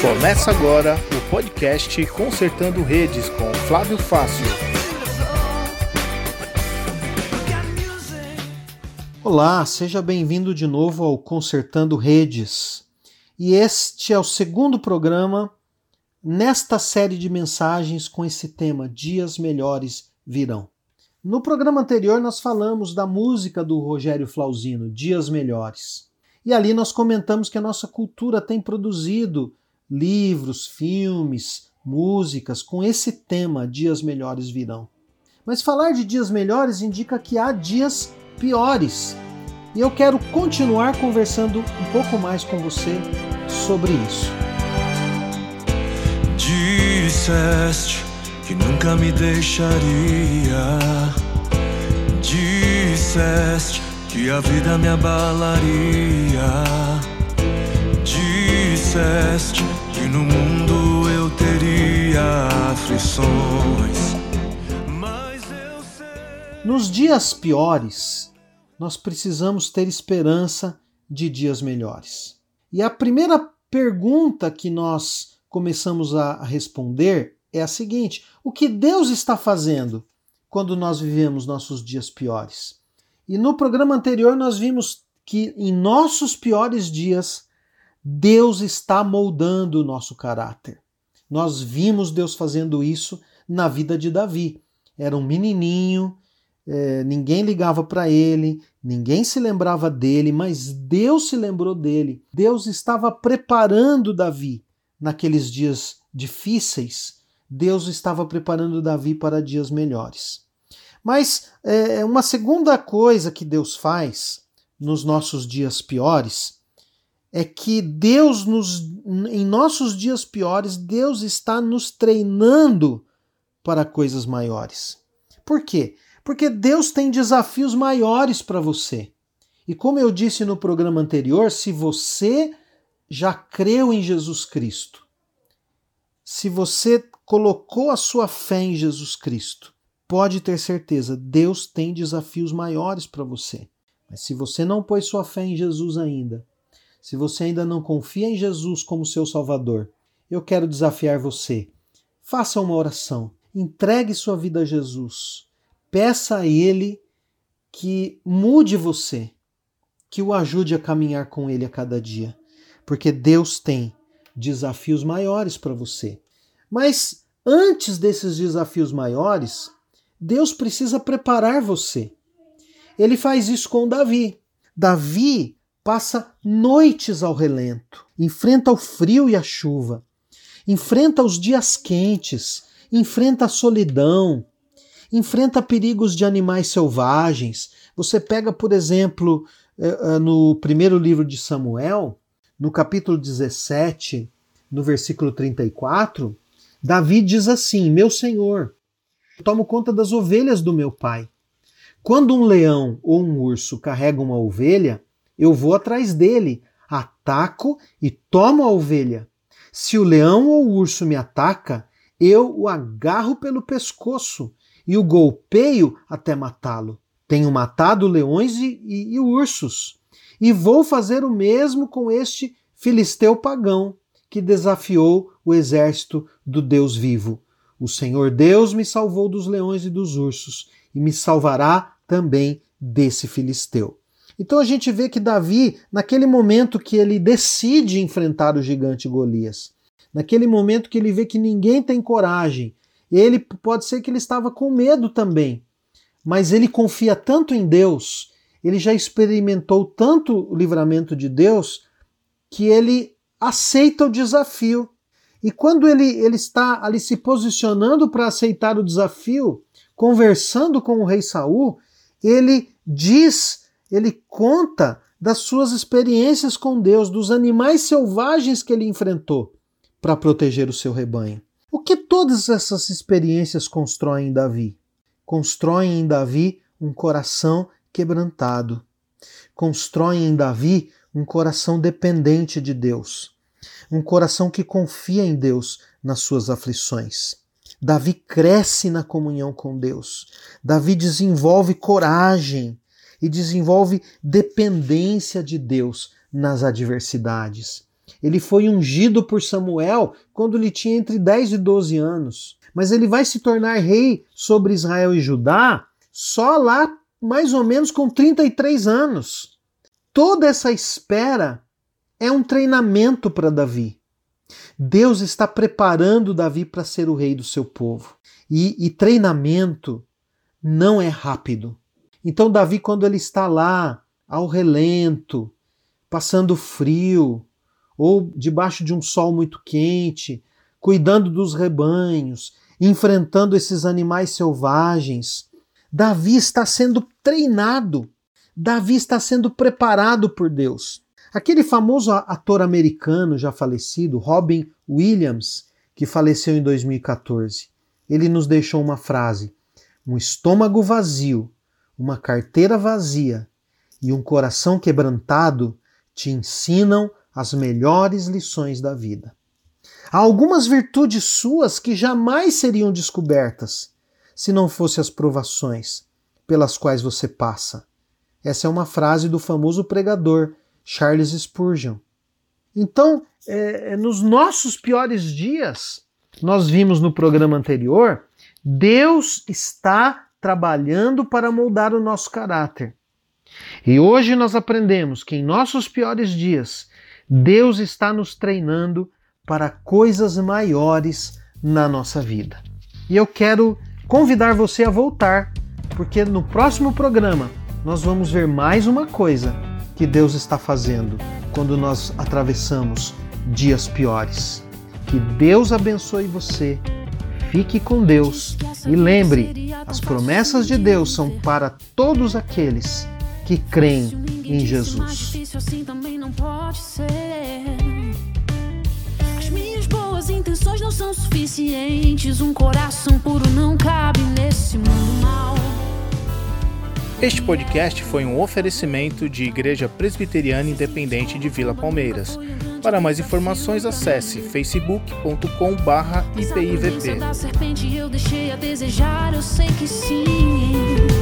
Começa agora o podcast Consertando Redes com Flávio Fácil. Olá, seja bem-vindo de novo ao Consertando Redes. E este é o segundo programa nesta série de mensagens com esse tema Dias Melhores Virão. No programa anterior nós falamos da música do Rogério Flauzino, Dias Melhores. E ali nós comentamos que a nossa cultura tem produzido livros, filmes, músicas com esse tema Dias Melhores Virão. Mas falar de dias melhores indica que há dias piores. E eu quero continuar conversando um pouco mais com você sobre isso. Disseste que nunca me deixaria. Disseste que a vida me abalaria. Disseste que no mundo eu teria aflições. Mas eu sei. Nos dias piores, nós precisamos ter esperança de dias melhores. E a primeira pergunta que nós começamos a responder é a seguinte: o que Deus está fazendo quando nós vivemos nossos dias piores? E no programa anterior nós vimos que em nossos piores dias Deus está moldando o nosso caráter. Nós vimos Deus fazendo isso na vida de Davi. Era um menininho, é, ninguém ligava para ele, ninguém se lembrava dele, mas Deus se lembrou dele. Deus estava preparando Davi naqueles dias difíceis. Deus estava preparando Davi para dias melhores. Mas é, uma segunda coisa que Deus faz nos nossos dias piores é que Deus nos, em nossos dias piores, Deus está nos treinando para coisas maiores. Por quê? Porque Deus tem desafios maiores para você. E como eu disse no programa anterior, se você já creu em Jesus Cristo, se você colocou a sua fé em Jesus Cristo, pode ter certeza, Deus tem desafios maiores para você. Mas se você não pôs sua fé em Jesus ainda, se você ainda não confia em Jesus como seu Salvador, eu quero desafiar você. Faça uma oração, entregue sua vida a Jesus Peça a Ele que mude você, que o ajude a caminhar com Ele a cada dia, porque Deus tem desafios maiores para você. Mas antes desses desafios maiores, Deus precisa preparar você. Ele faz isso com Davi. Davi passa noites ao relento, enfrenta o frio e a chuva, enfrenta os dias quentes, enfrenta a solidão, enfrenta perigos de animais selvagens. Você pega, por exemplo, eh, eh, no primeiro livro de Samuel, no capítulo 17, no versículo 34, Davi diz assim: Meu senhor, tomo conta das ovelhas do meu pai. Quando um leão ou um urso carrega uma ovelha, eu vou atrás dele, ataco e tomo a ovelha. Se o leão ou o urso me ataca, eu o agarro pelo pescoço e o golpeio até matá-lo. Tenho matado leões e, e, e ursos, e vou fazer o mesmo com este filisteu pagão que desafiou o exército do Deus vivo. O Senhor Deus me salvou dos leões e dos ursos, e me salvará também desse filisteu. Então a gente vê que Davi, naquele momento que ele decide enfrentar o gigante Golias, naquele momento que ele vê que ninguém tem coragem, ele pode ser que ele estava com medo também, mas ele confia tanto em Deus, ele já experimentou tanto o livramento de Deus, que ele aceita o desafio. E quando ele, ele está ali se posicionando para aceitar o desafio, conversando com o rei Saul, ele diz, ele conta das suas experiências com Deus, dos animais selvagens que ele enfrentou para proteger o seu rebanho. O que todas essas experiências constroem em Davi? Constroem em Davi um coração quebrantado. Constroem em Davi um coração dependente de Deus. Um coração que confia em Deus nas suas aflições. Davi cresce na comunhão com Deus. Davi desenvolve coragem e desenvolve dependência de Deus nas adversidades. Ele foi ungido por Samuel quando ele tinha entre 10 e 12 anos, mas ele vai se tornar rei sobre Israel e Judá só lá mais ou menos com 33 anos. Toda essa espera é um treinamento para Davi. Deus está preparando Davi para ser o rei do seu povo. E, e, treinamento não é rápido. Então, Davi, quando ele está lá, ao relento, passando frio, ou debaixo de um sol muito quente, cuidando dos rebanhos, enfrentando esses animais selvagens, Davi está sendo treinado, Davi está sendo preparado por Deus. Aquele famoso ator americano já falecido, Robin Williams, que faleceu em 2014, ele nos deixou uma frase: um estômago vazio, uma carteira vazia e um coração quebrantado te ensinam as melhores lições da vida. Há algumas virtudes suas que jamais seriam descobertas se não fossem as provações pelas quais você passa. Essa é uma frase do famoso pregador Charles Spurgeon. Então, é, é, nos nossos piores dias, nós vimos no programa anterior, Deus está trabalhando para moldar o nosso caráter. E hoje nós aprendemos que em nossos piores dias, Deus está nos treinando para coisas maiores na nossa vida. E eu quero convidar você a voltar, porque no próximo programa nós vamos ver mais uma coisa que Deus está fazendo quando nós atravessamos dias piores. Que Deus abençoe você, fique com Deus e lembre: as promessas de Deus são para todos aqueles que creem em Jesus. Boas intenções não são suficientes. Um coração puro não cabe nesse mundo mal. Este podcast foi um oferecimento de Igreja Presbiteriana Independente de Vila Palmeiras. Para mais informações, acesse facebook.com/ipivp.